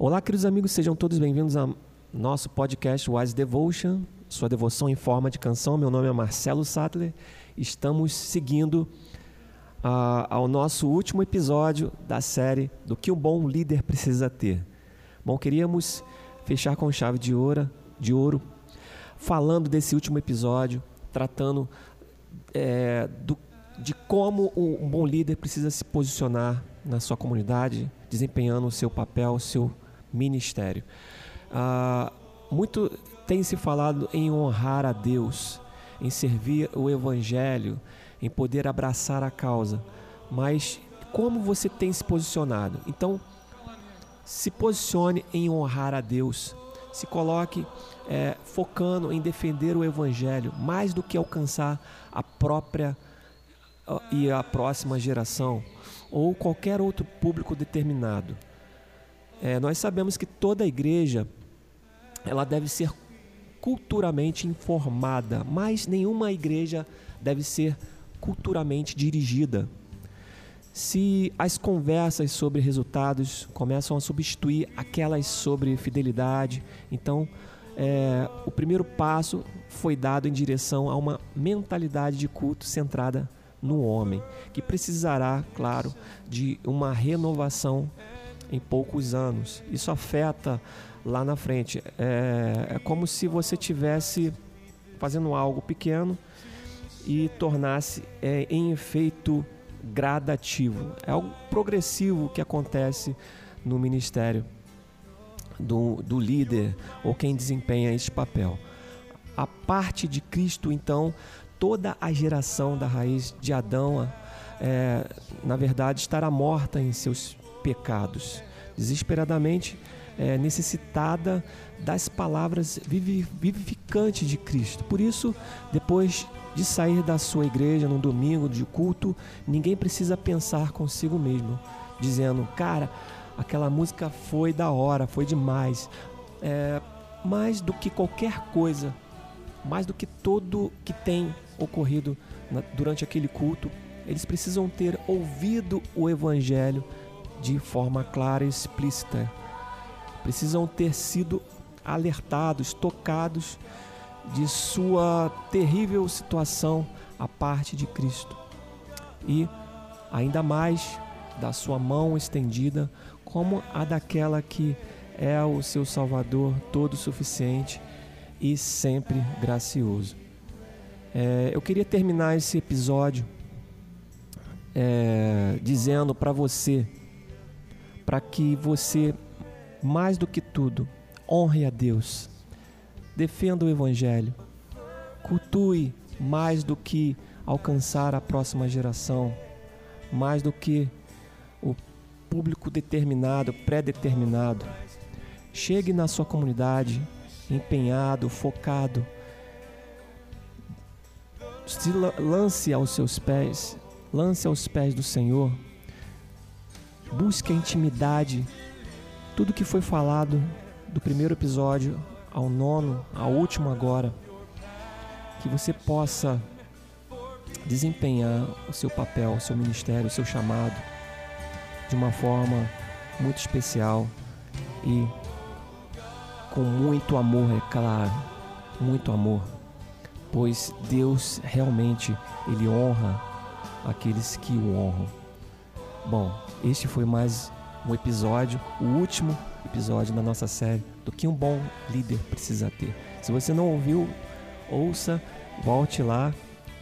Olá, queridos amigos, sejam todos bem-vindos ao nosso podcast Wise Devotion, sua devoção em forma de canção. Meu nome é Marcelo Sattler. Estamos seguindo uh, ao nosso último episódio da série do que um bom líder precisa ter. Bom, queríamos fechar com chave de ouro, de ouro falando desse último episódio, tratando é, do, de como um bom líder precisa se posicionar na sua comunidade, desempenhando o seu papel, o seu ministério. Ah, muito tem se falado em honrar a Deus, em servir o Evangelho, em poder abraçar a causa, mas como você tem se posicionado? Então, se posicione em honrar a Deus, se coloque é, focando em defender o Evangelho, mais do que alcançar a própria e a próxima geração ou qualquer outro público determinado. É, nós sabemos que toda igreja ela deve ser culturalmente informada, mas nenhuma igreja deve ser culturalmente dirigida. Se as conversas sobre resultados começam a substituir aquelas sobre fidelidade, então é, o primeiro passo foi dado em direção a uma mentalidade de culto centrada no homem, que precisará, claro, de uma renovação em poucos anos. Isso afeta lá na frente. É, é como se você tivesse fazendo algo pequeno e tornasse é, em efeito gradativo. É algo progressivo que acontece no ministério do, do líder ou quem desempenha este papel. A parte de Cristo, então, toda a geração da raiz de Adão, é, na verdade, estará morta em seus pecados, desesperadamente é, necessitada das palavras vivificantes de Cristo. Por isso, depois de sair da sua igreja no domingo de culto, ninguém precisa pensar consigo mesmo, dizendo, cara, aquela música foi da hora, foi demais. É, mais do que qualquer coisa, mais do que tudo que tem ocorrido na, durante aquele culto, eles precisam ter ouvido o Evangelho de forma clara e explícita. Precisam ter sido alertados, tocados de sua terrível situação à parte de Cristo. E ainda mais da sua mão estendida, como a daquela que é o seu Salvador todo suficiente e sempre gracioso. É, eu queria terminar esse episódio é, dizendo para você, para que você, mais do que tudo, honre a Deus, defenda o Evangelho, cultue mais do que alcançar a próxima geração, mais do que o público determinado, pré-determinado. Chegue na sua comunidade empenhado, focado. Se lance aos seus pés, lance aos pés do Senhor. Busque a intimidade. Tudo que foi falado do primeiro episódio ao nono, ao último agora, que você possa desempenhar o seu papel, o seu ministério, o seu chamado de uma forma muito especial e com muito amor, é claro, muito amor, pois Deus realmente ele honra aqueles que o honram. Bom, este foi mais um episódio, o último episódio da nossa série do que um bom líder precisa ter. Se você não ouviu, ouça, volte lá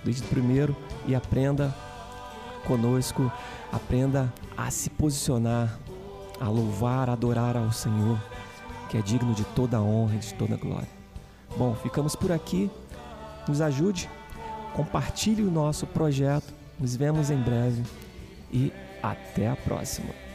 desde o primeiro e aprenda conosco, aprenda a se posicionar, a louvar, a adorar ao Senhor, que é digno de toda honra e de toda glória. Bom, ficamos por aqui. Nos ajude, compartilhe o nosso projeto. Nos vemos em breve e até a próxima.